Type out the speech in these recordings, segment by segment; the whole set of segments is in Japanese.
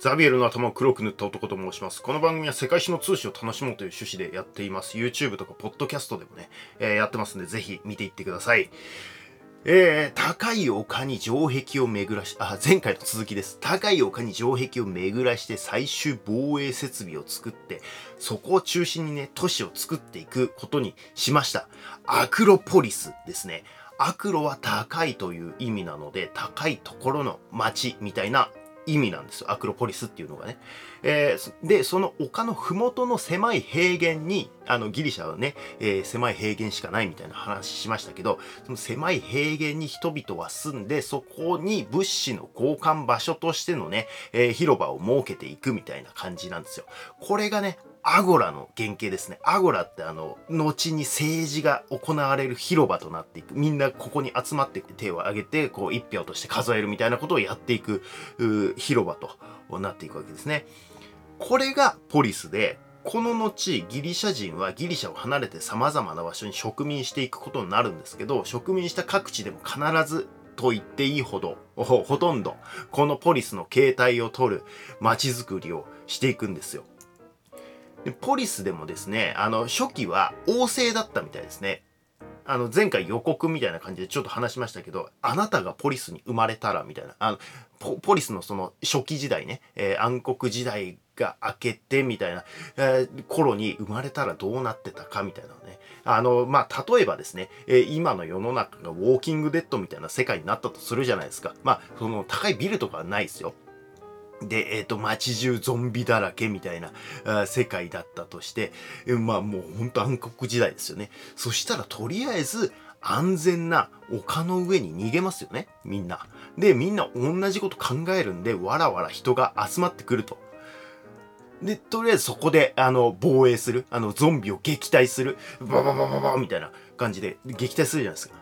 ザビエルの頭を黒く塗った男と申します。この番組は世界史の通史を楽しもうという趣旨でやっています。YouTube とかポッドキャストでもね、えーやってますんで、ぜひ見ていってください。えー、高い丘に城壁を巡らし、あ、前回の続きです。高い丘に城壁を巡らして最終防衛設備を作って、そこを中心にね、都市を作っていくことにしました。アクロポリスですね。アクロは高いという意味なので、高いところの町みたいな意味なんですよ。アクロポリスっていうのがね。えーで、その丘の麓の狭い平原に、あの、ギリシャはね、えー狭い平原しかないみたいな話しましたけど、その狭い平原に人々は住んで、そこに物資の交換場所としてのね、えー広場を設けていくみたいな感じなんですよ。これがね、アゴラの原型ですね。アゴラってあの、後に政治が行われる広場となっていく。みんなここに集まって手を挙げて、こう一票として数えるみたいなことをやっていく広場となっていくわけですね。これがポリスで、この後、ギリシャ人はギリシャを離れて様々な場所に植民していくことになるんですけど、植民した各地でも必ずと言っていいほど、ほほとんど、このポリスの形態を取る街づくりをしていくんですよ。でポリスでもですね、あの、初期は王政だったみたいですね。あの、前回予告みたいな感じでちょっと話しましたけど、あなたがポリスに生まれたらみたいな、あの、ポポリスのその初期時代ね、えー暗黒時代が明けてみたいな、えー頃に生まれたらどうなってたかみたいなね。あの、まあ、例えばですね、えー今の世の中がウォーキングデッドみたいな世界になったとするじゃないですか。まあ、その高いビルとかはないですよ。で、えっ、と、街中ゾンビだらけみたいな世界だったとして、まあもうほんと暗黒時代ですよね。そしたらとりあえず安全な丘の上に逃げますよね。みんな。で、みんな同じこと考えるんで、わらわら人が集まってくると。で、とりあえずそこで、あの、防衛する。あの、ゾンビを撃退する。ババババババみたいな感じで撃退するじゃないですか。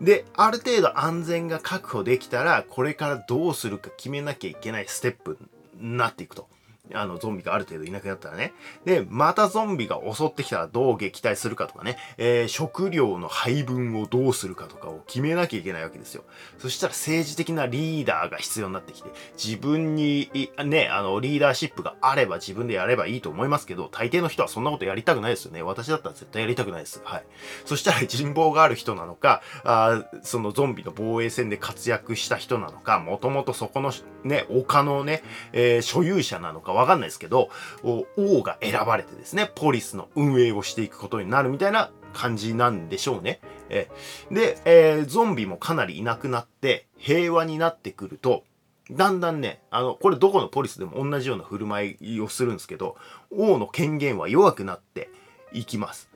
で、ある程度安全が確保できたら、これからどうするか決めなきゃいけないステップなっていくと。あの、ゾンビがある程度いなくなったらね。で、またゾンビが襲ってきたらどう撃退するかとかね、えー食料の配分をどうするかとかを決めなきゃいけないわけですよ。そしたら政治的なリーダーが必要になってきて、自分に、ね、あの、リーダーシップがあれば自分でやればいいと思いますけど、大抵の人はそんなことやりたくないですよね。私だったら絶対やりたくないです。はい。そしたら人望がある人なのか、あそのゾンビの防衛戦で活躍した人なのか、もともとそこのね、丘のね、えー所有者なのかわかんないですけど、王が選ばれてですね、ポリスの運営をしていくことになるみたいな感じなんでしょうね。えで、えーゾンビもかなりいなくなって平和になってくると、だんだんね、あの、これどこのポリスでも同じような振る舞いをするんですけど、王の権限は弱くなっていきます。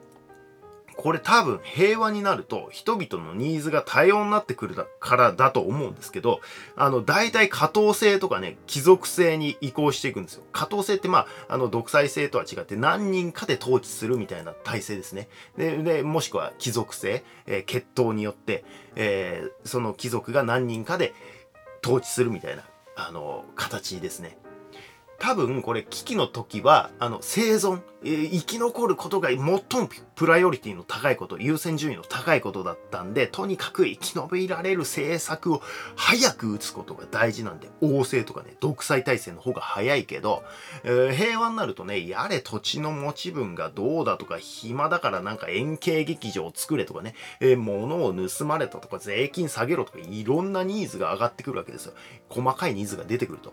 これ多分平和になると人々のニーズが多様になってくるからだと思うんですけど、あの、大体下等制とかね、貴族制に移行していくんですよ。下等制ってまあ、あの、独裁制とは違って何人かで統治するみたいな体制ですね。で、でもしくは貴族制、えー血統によって、えーその貴族が何人かで統治するみたいな、あの、形ですね。多分これ危機の時はあの生存、えー生き残ることが最もプライオリティの高いこと優先順位の高いことだったんでとにかく生き延びられる政策を早く打つことが大事なんで王政とかね独裁体制の方が早いけど、えー平和になるとねやれ土地の持ち分がどうだとか暇だからなんか円形劇場を作れとかね、えー物を盗まれたとか税金下げろとかいろんなニーズが上がってくるわけですよ細かいニーズが出てくると。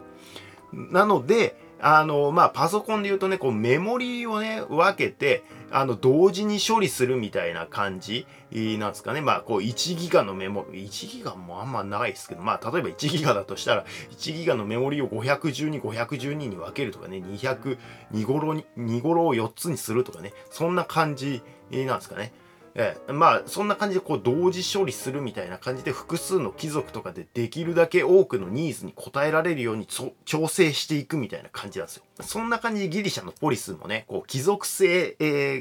なので、あの、まあ、パソコンで言うとね、こう、メモリーをね、分けて、あの、同時に処理するみたいな感じなんですかね。まあ、こう、1ギガのメモ、1ギガもあんまないですけど、まあ、例えば1ギガだとしたら、1ギガのメモリーを512、512に分けるとかね、200、2頃に、2頃を4つにするとかね、そんな感じなんですかね。ええ、まあそんな感じでこう同時処理するみたいな感じで複数の貴族とかでできるだけ多くのニーズに応えられるように調整していくみたいな感じなんですよ。そんな感じでギリシャのポリスもね、こう貴族性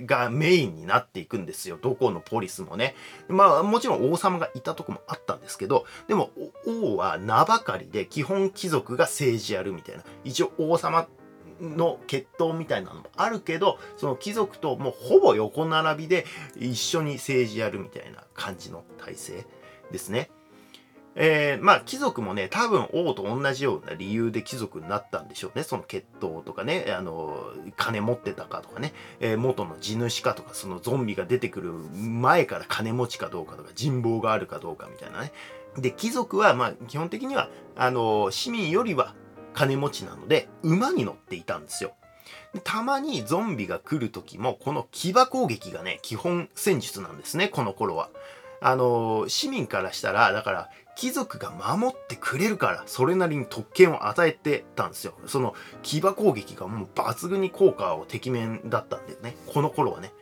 がメインになっていくんですよ。どこのポリスもね。まあもちろん王様がいたとこもあったんですけど、でも王は名ばかりで基本貴族が政治やるみたいな。一応王様っての血統みたいなのもあるけどその貴族ともうほぼ横並びで一緒に政治やるみたいな感じの体制ですね。えー、まあ貴族もね多分王と同じような理由で貴族になったんでしょうねその血統とかねあの金持ってたかとかね、えー、元の地主かとかそのゾンビが出てくる前から金持ちかどうかとか人望があるかどうかみたいなねで貴族はまあ基本的にはあの市民よりは金持ちなので馬に乗っていたんですよ。たまにゾンビが来る時もこの騎馬攻撃がね基本戦術なんですねこの頃は。あの市民からしたらだから貴族が守ってくれるからそれなりに特権を与えてたんですよ。その騎馬攻撃がもう抜群に効果をてきめんだったんだよねこの頃はね。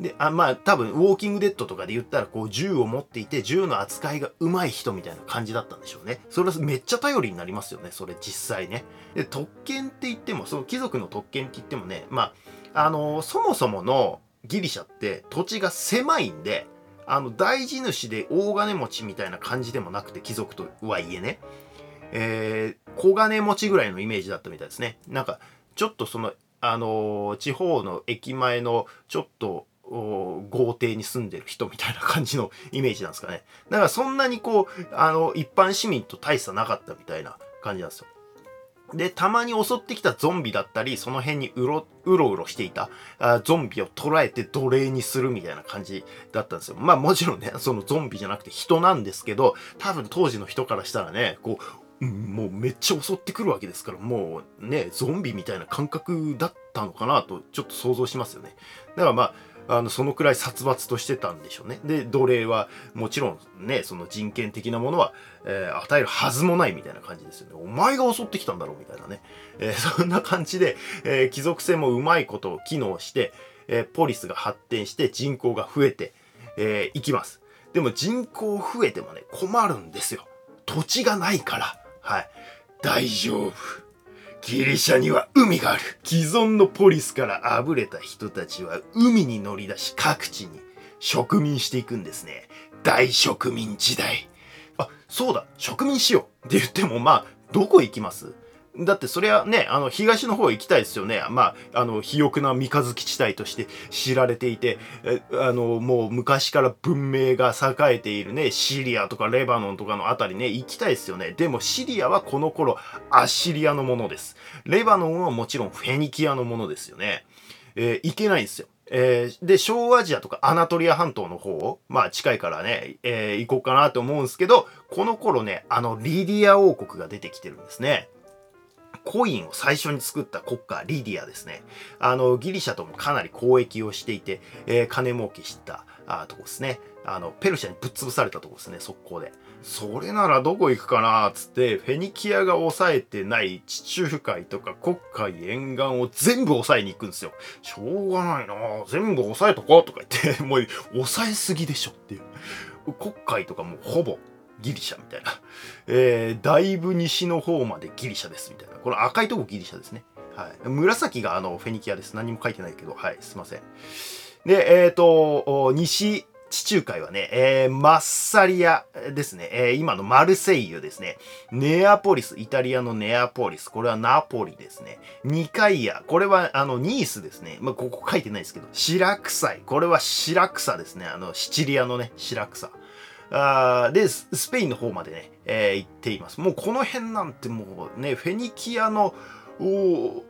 であまあ多分ウォーキングデッドとかで言ったらこう銃を持っていて銃の扱いが上手い人みたいな感じだったんでしょうね。それはめっちゃ頼りになりますよねそれ実際ね。で特権って言ってもその貴族の特権って言ってもねまああのそもそものギリシャって土地が狭いんであの大地主で大金持ちみたいな感じでもなくて貴族とはいえね、えー、小金持ちぐらいのイメージだったみたいですね。なんかちょっとそのあのー、地方の駅前のちょっと豪邸に住んでる人みたいな感じのイメージなんですかねだからそんなにこうあの一般市民と大差なかったみたいな感じなんですよで、たまに襲ってきたゾンビだったり、その辺にうろうろうろしていたあゾンビを捕らえて奴隷にするみたいな感じだったんですよ。まあもちろんね、そのゾンビじゃなくて人なんですけど、多分当時の人からしたらね、こう、もうめっちゃ襲ってくるわけですから、もうね、ゾンビみたいな感覚だったのかなと、ちょっと想像しますよね。だからまあ、あのそのくらい殺伐としてたんでしょうね。で奴隷はもちろんねその人権的なものは、えー、与えるはずもないみたいな感じですよね。お前が襲ってきたんだろうみたいなね、えー、そんな感じで、えー、貴族性もうまいことを機能して、えポリスが発展して人口が増えてい、えー、きます。でも人口増えてもね困るんですよ。土地がないから。はい。大丈夫。ギリシャには海がある。既存のポリスからあぶれた人たちは海に乗り出し各地に植民していくんですね。大植民時代。あ、そうだ、植民しようって言ってもまあ、どこ行きます？だってそれはね、あの、東の方行きたいですよね。まあ、あの、肥沃な三日月地帯として知られていて、あの、もう昔から文明が栄えているね、シリアとかレバノンとかのあたりね、行きたいですよね。でもシリアはこの頃、アッシリアのものです。レバノンはもちろんフェニキアのものですよね。えー、行けないんですよ。えー、で、小アジアとかアナトリア半島の方を、まあ近いからね、えー、行こうかなと思うんですけど、この頃ね、あの、リディア王国が出てきてるんですね。コインを最初に作った国家、リディアですね。あの、ギリシャともかなり交易をしていて、えー、金儲けしたあとこですね。あの、ペルシャにぶっ潰されたとこですね、速攻で。それならどこ行くかなつって、フェニキアが抑えてない地中海とか黒海沿岸を全部抑えに行くんですよ。しょうがないな全部抑えとこうとか言って、もう抑えすぎでしょっていう。黒海とかもうほぼギリシャみたいな。えー、だいぶ西の方までギリシャですみたいな。この赤いとこギリシャですね。はい。紫があのフェニキアです。何も書いてないけど、はい、すいません。で、えっ、ー、と、西地中海はね、えー、マッサリアですね、えー、今のマルセイユですね。ネアポリス、イタリアのネアポリス、これはナポリですね。ニカイア、これはあのニースですね。まあ、ここ書いてないですけど、シラクサイ、これはシラクサですね。あの、シチリアのね、シラクサ。あで、スペインの方までね、えー、行っています。もうこの辺なんてもうね、フェニキアの合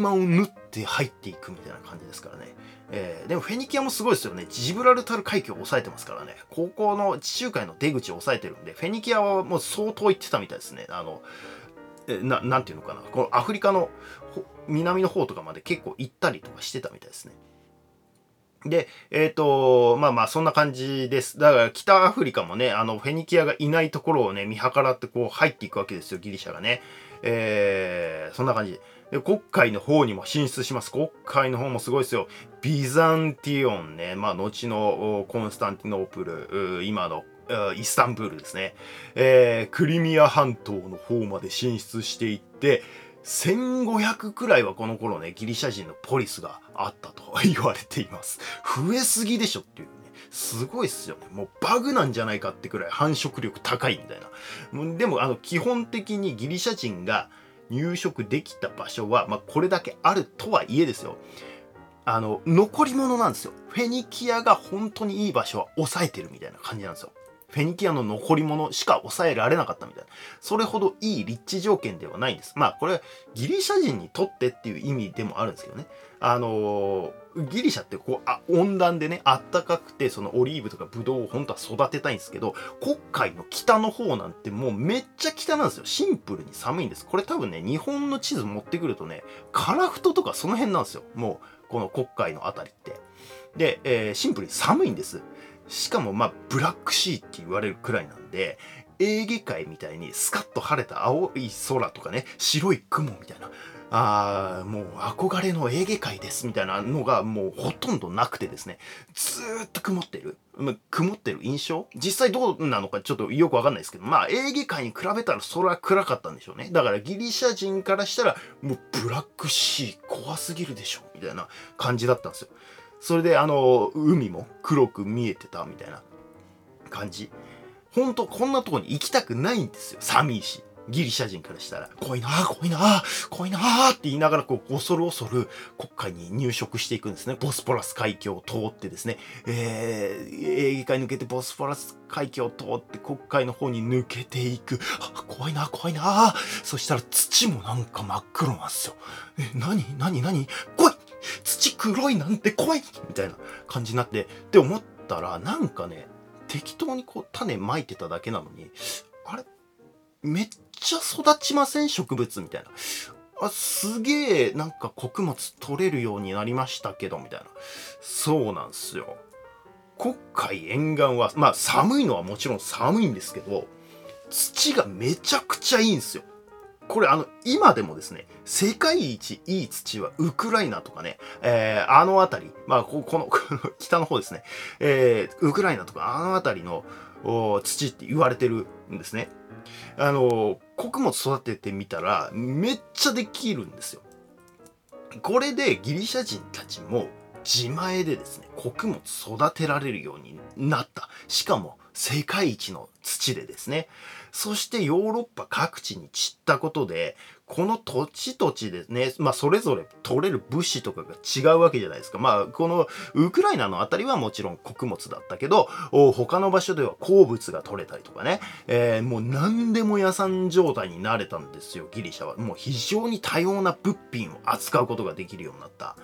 間を縫って入っていくみたいな感じですからね。えー、でもフェニキアもすごいですよね。ジブラルタル海峡を抑えてますからね。高校の地中海の出口を抑えてるんで、フェニキアはもう相当行ってたみたいですね。あの、ななんていうのかな。このアフリカの南の方とかまで結構行ったりとかしてたみたいですね。で、えっ、ー、と、まあまあ、そんな感じです。だから、北アフリカもね、あの、フェニキアがいないところをね、見計らってこう、入っていくわけですよ、ギリシャがね。えー、そんな感じで。国会の方にも進出します。国会の方もすごいですよ。ビザンティオンね、まあ、後のコンスタンティノープル、今のイスタンブールですね。えー、クリミア半島の方まで進出していって、1500くらいはこの頃ね、ギリシャ人のポリスがあったと言われています。増えすぎでしょっていうね。すごいっすよね。もうバグなんじゃないかってくらい繁殖力高いみたいな。でも、あの、基本的にギリシャ人が入植できた場所は、まあ、これだけあるとはいえですよ。あの、残り物なんですよ。フェニキアが本当にいい場所は抑えてるみたいな感じなんですよ。フェニキアの残り物しか抑えられなかったみたいな。それほどいい立地条件ではないんです。まあこれギリシャ人にとってっていう意味でもあるんですけどね。あのー、ギリシャってこうあ温暖でねあったかくてそのオリーブとかブドウを本当は育てたいんですけど黒海の北の方なんてもうめっちゃ北なんですよシンプルに寒いんですこれ多分ね日本の地図持ってくるとねカラフトとかその辺なんですよもうこの黒海の辺りってで、えー、シンプルに寒いんですしかもまあブラックシーって言われるくらいなんでエーゲ海みたいにスカッと晴れた青い空とかね白い雲みたいなあもう憧れのエーゲ海ですみたいなのがもうほとんどなくてですねずーっと曇ってる、ま、曇ってる印象？実際どうなのかちょっとよくわかんないですけどまあエーゲ海に比べたらそれは暗かったんでしょうね。だからギリシャ人からしたらもうブラックシー怖すぎるでしょみたいな感じだったんですよ。それであの海も黒く見えてたみたいな感じほんとこんなとこに行きたくないんですよ寒いしギリシャ人からしたら、怖いなぁ怖いなぁ怖いなぁって言いながら、こう、恐る恐る国会に入植していくんですね。ボスポラス海峡を通ってですね、えー、エーゲ海抜けてボスポラス海峡を通って国会の方に抜けていく。怖いなぁ怖いなぁそしたら土もなんか真っ黒なんですよ。え、何何何怖い土黒いなんて怖いみたいな感じになって、って思ったら、なんかね、適当にこう種まいてただけなのに、あれ？めっちゃ育ちません？植物みたいな。あ、すげえ、なんか穀物取れるようになりましたけど、みたいな。そうなんすよ。黒海沿岸は、まあ寒いのはもちろん寒いんですけど、土がめちゃくちゃいいんですよ。これあの、今でもですね、世界一いい土はウクライナとかね、えー、あの辺り、まあこ、この北の方ですね、えー、ウクライナとかあの辺りの土って言われてるんですね。あの、穀物育ててみたら、めっちゃできるんですよ。これでギリシャ人たちも自前でですね、穀物育てられるようになった。しかも世界一の土でですね。そしてヨーロッパ各地に散ったことで、この土地土地でね、まあそれぞれ取れる物資とかが違うわけじゃないですか。まあこのウクライナのあたりはもちろん穀物だったけど、他の場所では鉱物が取れたりとかね、えー、もう何でも屋さん状態になれたんですよ、ギリシャは。もう非常に多様な物品を扱うことができるようになった。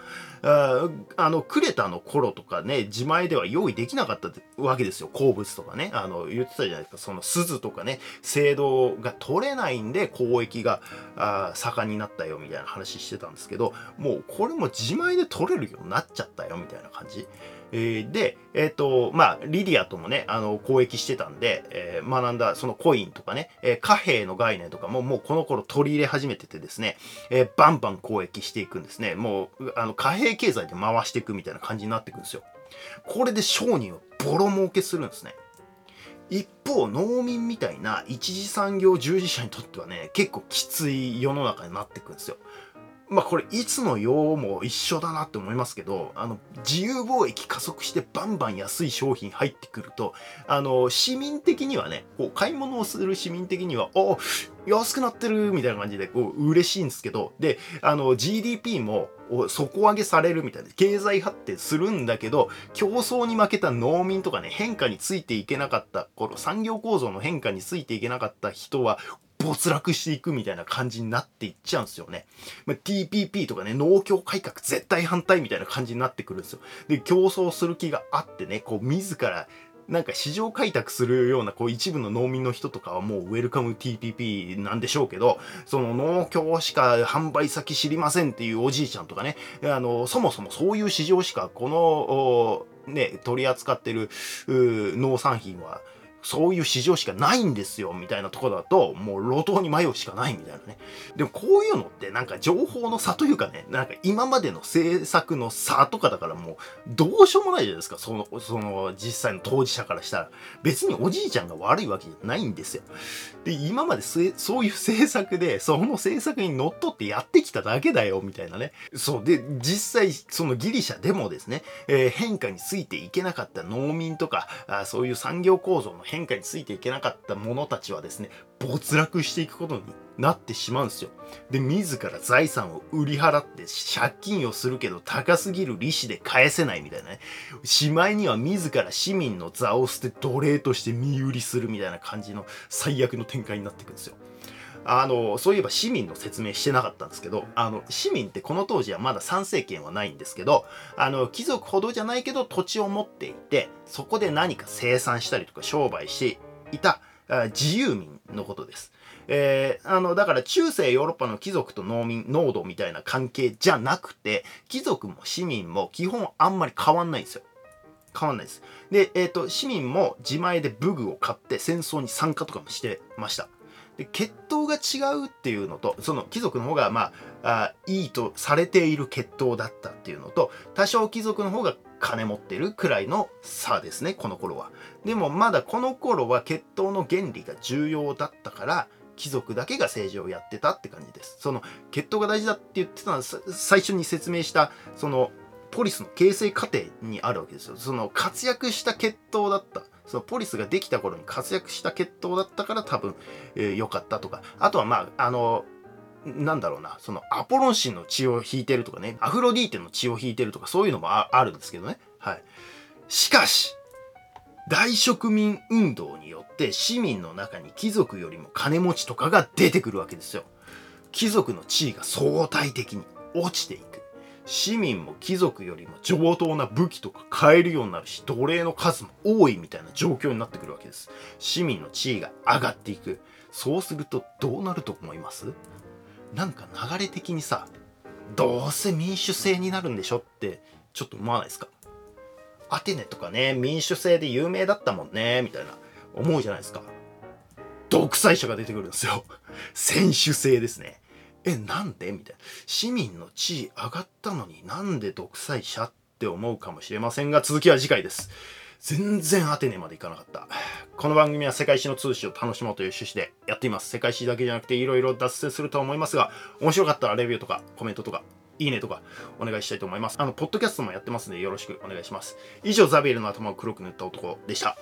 ああの、クレタの頃とかね、自前では用意できなかったわけですよ。鉱物とかね。あの、言ってたじゃないですか。その鈴とかね、青銅が取れないんで、交易が、あ盛んになったよみたいな話してたんですけど、もうこれも自前で取れるようになっちゃったよみたいな感じ。えー、で、えっ、ー、と、まあ、リディアともね、あの、交易してたんで、えー、学んだそのコインとかね、え貨幣の概念とかももうこの頃取り入れ始めててですね、えバンバン交易していくんですね。もう、あの、貨幣経済で回していくみたいな感じになっていくんですよ。これで商人はボロ儲けするんですね。一方農民みたいな一次産業従事者にとってはね結構きつい世の中になっていくんですよ。まあこれいつの世も一緒だなって思いますけどあの自由貿易加速してバンバン安い商品入ってくるとあの市民的にはねこう買い物をする市民的にはお安くなってるみたいな感じでこう嬉しいんですけどであの GDP も底上げされるみたいな経済発展するんだけど競争に負けた農民とかね変化についていけなかったこの産業構造の変化についていけなかった人は没落していくみたいな感じになっていっちゃうんですよね。まあ、TPP とかね、農協改革絶対反対みたいな感じになってくるんですよ。で、競争する気があってね、こう自らなんか市場開拓するようなこう一部の農民の人とかはもうウェルカム TPP なんでしょうけど、その農協しか販売先知りませんっていうおじいちゃんとかね、あの、そもそもそういう市場しかこの、ね、取り扱ってる農産品はそういう市場しかないんですよ、みたいなとこだと、もう路頭に迷うしかないみたいなね。でもこういうのってなんか情報の差というかね、なんか今までの政策の差とかだからもう、どうしようもないじゃないですか、その、その実際の当事者からしたら。別におじいちゃんが悪いわけじゃないんですよ。で、今までそういう政策で、その政策にのっとってやってきただけだよ、みたいなね。そう。で、実際、そのギリシャでもですね、えー、変化についていけなかった農民とか、あそういう産業構造の変変化についていけなかった者たちはですね、没落していくことになってしまうんですよ。で、自ら財産を売り払って借金をするけど高すぎる利子で返せないみたいなね。しまいには自ら市民の座を捨て奴隷として身売りするみたいな感じの最悪の展開になっていくんですよ。あの、そういえば市民の説明してなかったんですけど、あの、市民ってこの当時はまだ参政権はないんですけど、あの、貴族ほどじゃないけど土地を持っていて、そこで何か生産したりとか商売していた自由民のことです。えー、あの、だから中世ヨーロッパの貴族と農民、農奴みたいな関係じゃなくて、貴族も市民も基本あんまり変わんないんですよ。変わんないです。で、えっ、ー、と、市民も自前で武具を買って戦争に参加とかもしてました。で血統が違うっていうのとその貴族の方がまああいいとされている血統だったっていうのと多少貴族の方が金持ってるくらいの差ですねこの頃は。でもまだこの頃は血統の原理が重要だったから貴族だけが政治をやってたって感じです。その血統が大事だって言ってたのは最初に説明したそのポリスの形成過程にあるわけですよ。その活躍した血統だった。そのポリスができた頃に活躍した血統だったから多分良、えー、かったとか。あとはまああのなんだろうな。そのアポロン神の血を引いてるとかね。アフロディーテの血を引いてるとかそういうのもあるんですけどね。はい。しかし大植民運動によって市民の中に貴族よりも金持ちとかが出てくるわけですよ。貴族の地位が相対的に落ちていく。市民も貴族よりも上等な武器とか買えるようになるし奴隷の数も多いみたいな状況になってくるわけです。市民の地位が上がっていく。そうするとどうなると思います？なんか流れ的にさどうせ民主制になるんでしょってちょっと思わないですか？アテネとかね民主制で有名だったもんねみたいな思うじゃないですか。独裁者が出てくるんですよ。選手制ですね。え、なんで？みたいな。市民の地位上がったのになんで独裁者？って思うかもしれませんが、続きは次回です。全然アテネまで行かなかった。この番組は世界史の通史を楽しもうという趣旨でやっています。世界史だけじゃなくていろいろ脱線すると思いますが、面白かったらレビューとかコメントとか、いいねとかお願いしたいと思います。あの、ポッドキャストもやってますのでよろしくお願いします。以上、ザビエルの頭を黒く塗った男でした。